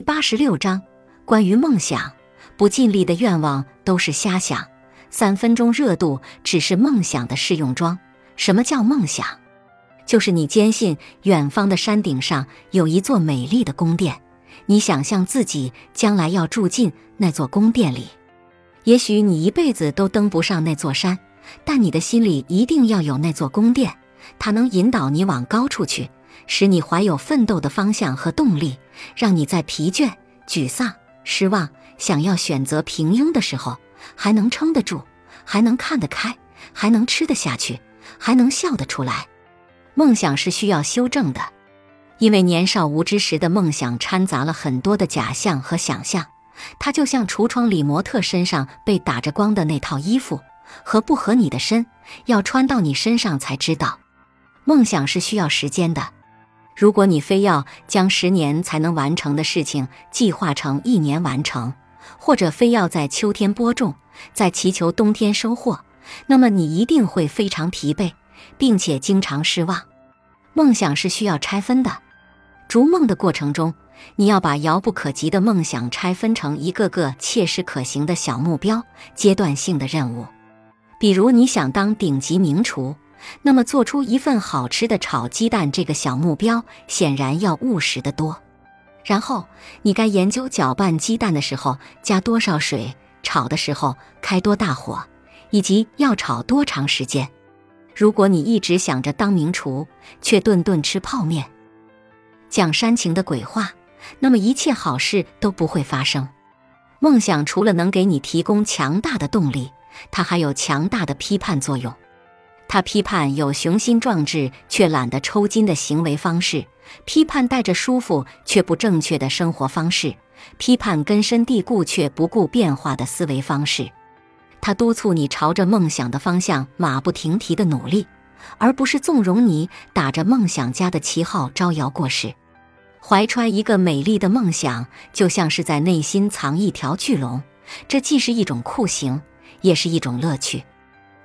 八十六章关于梦想，不尽力的愿望都是瞎想，三分钟热度只是梦想的试用装。什么叫梦想？就是你坚信远方的山顶上有一座美丽的宫殿，你想象自己将来要住进那座宫殿里。也许你一辈子都登不上那座山，但你的心里一定要有那座宫殿，它能引导你往高处去。使你怀有奋斗的方向和动力，让你在疲倦、沮丧、失望、想要选择平庸的时候，还能撑得住，还能看得开，还能吃得下去，还能笑得出来。梦想是需要修正的，因为年少无知时的梦想掺杂了很多的假象和想象，它就像橱窗里模特身上被打着光的那套衣服，合不合你的身，要穿到你身上才知道。梦想是需要时间的。如果你非要将十年才能完成的事情计划成一年完成，或者非要在秋天播种，在祈求冬天收获，那么你一定会非常疲惫，并且经常失望。梦想是需要拆分的，逐梦的过程中，你要把遥不可及的梦想拆分成一个个切实可行的小目标、阶段性的任务。比如，你想当顶级名厨。那么，做出一份好吃的炒鸡蛋这个小目标，显然要务实得多。然后，你该研究搅拌鸡蛋的时候加多少水，炒的时候开多大火，以及要炒多长时间。如果你一直想着当名厨，却顿顿吃泡面，讲煽情的鬼话，那么一切好事都不会发生。梦想除了能给你提供强大的动力，它还有强大的批判作用。他批判有雄心壮志却懒得抽筋的行为方式，批判带着舒服却不正确的生活方式，批判根深蒂固却不顾变化的思维方式。他督促你朝着梦想的方向马不停蹄的努力，而不是纵容你打着梦想家的旗号招摇过市。怀揣一个美丽的梦想，就像是在内心藏一条巨龙，这既是一种酷刑，也是一种乐趣。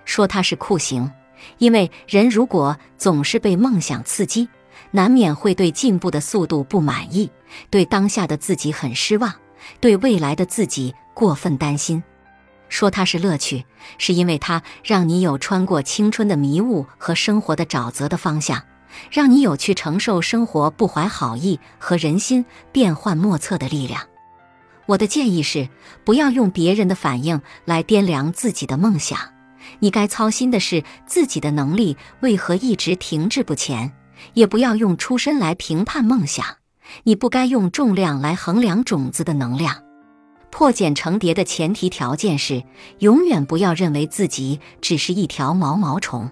说它是酷刑。因为人如果总是被梦想刺激，难免会对进步的速度不满意，对当下的自己很失望，对未来的自己过分担心。说它是乐趣，是因为它让你有穿过青春的迷雾和生活的沼泽的方向，让你有去承受生活不怀好意和人心变幻莫测的力量。我的建议是，不要用别人的反应来掂量自己的梦想。你该操心的是自己的能力为何一直停滞不前，也不要用出身来评判梦想。你不该用重量来衡量种子的能量。破茧成蝶的前提条件是，永远不要认为自己只是一条毛毛虫。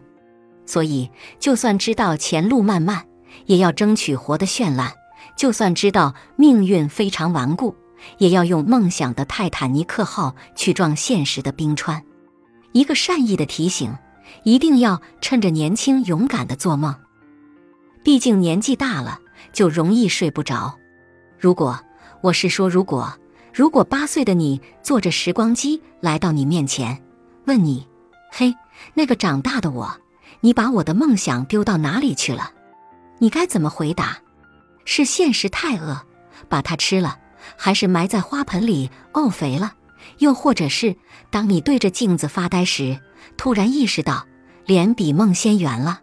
所以，就算知道前路漫漫，也要争取活得绚烂；就算知道命运非常顽固，也要用梦想的泰坦尼克号去撞现实的冰川。一个善意的提醒，一定要趁着年轻勇敢的做梦。毕竟年纪大了，就容易睡不着。如果我是说，如果如果八岁的你坐着时光机来到你面前，问你：“嘿，那个长大的我，你把我的梦想丢到哪里去了？”你该怎么回答？是现实太饿，把它吃了，还是埋在花盆里沤肥了？又或者是，当你对着镜子发呆时，突然意识到，脸比梦先圆了。